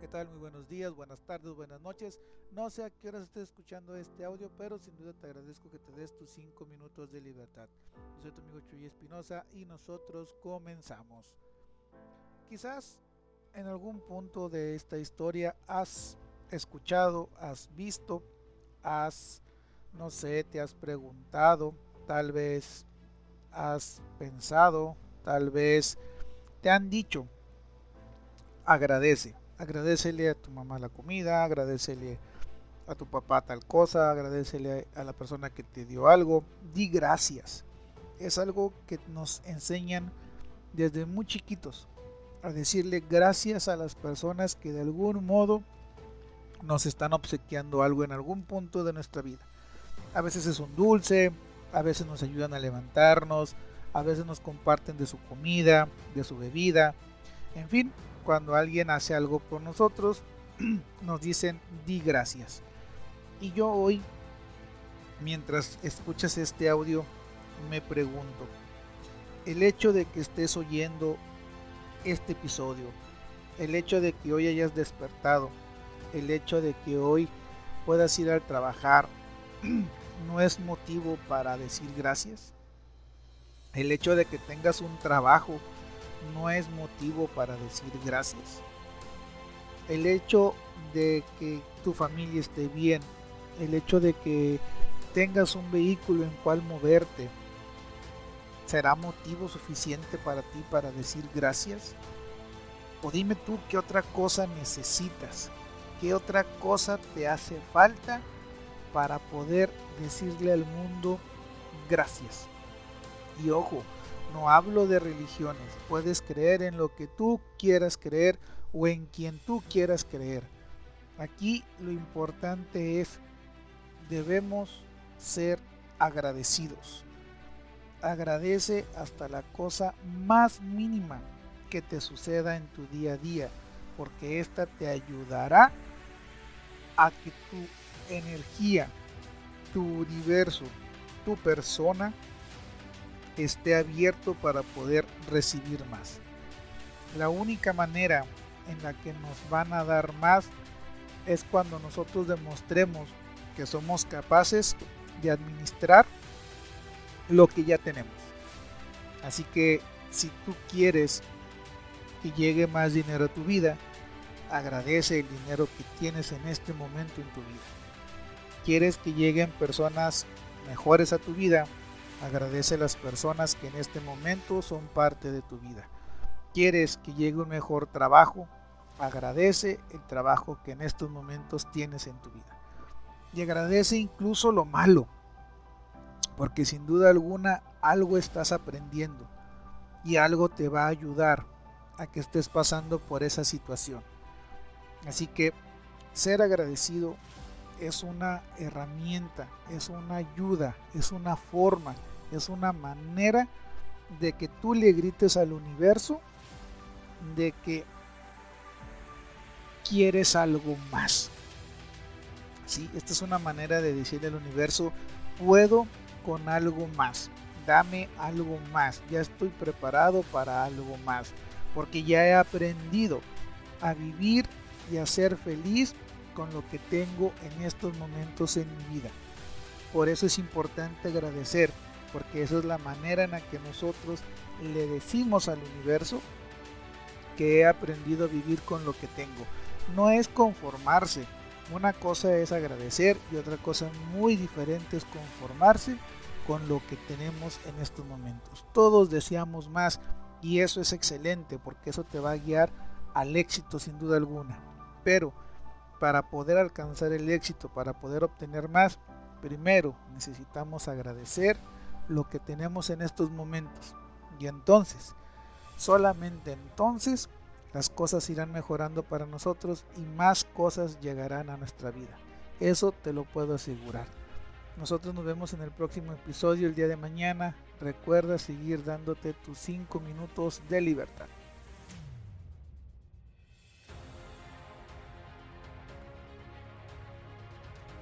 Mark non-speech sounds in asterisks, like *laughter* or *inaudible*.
¿Qué tal? Muy buenos días, buenas tardes, buenas noches. No sé a qué horas estés escuchando este audio, pero sin duda te agradezco que te des tus 5 minutos de libertad. Yo soy tu amigo Chuy Espinosa y nosotros comenzamos. Quizás en algún punto de esta historia has escuchado, has visto, has, no sé, te has preguntado, tal vez has pensado, tal vez te han dicho, agradece agradecele a tu mamá la comida, agradecele a tu papá tal cosa, agradecele a la persona que te dio algo, di gracias. Es algo que nos enseñan desde muy chiquitos a decirle gracias a las personas que de algún modo nos están obsequiando algo en algún punto de nuestra vida. A veces es un dulce, a veces nos ayudan a levantarnos, a veces nos comparten de su comida, de su bebida, en fin, cuando alguien hace algo por nosotros, *clears throat* nos dicen di gracias. Y yo hoy, mientras escuchas este audio, me pregunto, el hecho de que estés oyendo este episodio, el hecho de que hoy hayas despertado, el hecho de que hoy puedas ir al trabajar, *clears throat* no es motivo para decir gracias. El hecho de que tengas un trabajo no es motivo para decir gracias. El hecho de que tu familia esté bien, el hecho de que tengas un vehículo en cual moverte, ¿será motivo suficiente para ti para decir gracias? O dime tú qué otra cosa necesitas, qué otra cosa te hace falta para poder decirle al mundo gracias. Y ojo, no hablo de religiones. Puedes creer en lo que tú quieras creer o en quien tú quieras creer. Aquí lo importante es, debemos ser agradecidos. Agradece hasta la cosa más mínima que te suceda en tu día a día, porque esta te ayudará a que tu energía, tu universo, tu persona esté abierto para poder recibir más. La única manera en la que nos van a dar más es cuando nosotros demostremos que somos capaces de administrar lo que ya tenemos. Así que si tú quieres que llegue más dinero a tu vida, agradece el dinero que tienes en este momento en tu vida. Quieres que lleguen personas mejores a tu vida, Agradece a las personas que en este momento son parte de tu vida. ¿Quieres que llegue un mejor trabajo? Agradece el trabajo que en estos momentos tienes en tu vida. Y agradece incluso lo malo, porque sin duda alguna algo estás aprendiendo y algo te va a ayudar a que estés pasando por esa situación. Así que ser agradecido es una herramienta, es una ayuda, es una forma es una manera de que tú le grites al universo de que quieres algo más. ¿Sí? Esta es una manera de decirle al universo, puedo con algo más, dame algo más, ya estoy preparado para algo más, porque ya he aprendido a vivir y a ser feliz con lo que tengo en estos momentos en mi vida. Por eso es importante agradecer, porque esa es la manera en la que nosotros le decimos al universo que he aprendido a vivir con lo que tengo. No es conformarse, una cosa es agradecer y otra cosa muy diferente es conformarse con lo que tenemos en estos momentos. Todos deseamos más y eso es excelente porque eso te va a guiar al éxito sin duda alguna. Pero para poder alcanzar el éxito, para poder obtener más, primero necesitamos agradecer lo que tenemos en estos momentos. Y entonces, solamente entonces, las cosas irán mejorando para nosotros y más cosas llegarán a nuestra vida. Eso te lo puedo asegurar. Nosotros nos vemos en el próximo episodio el día de mañana. Recuerda seguir dándote tus 5 minutos de libertad.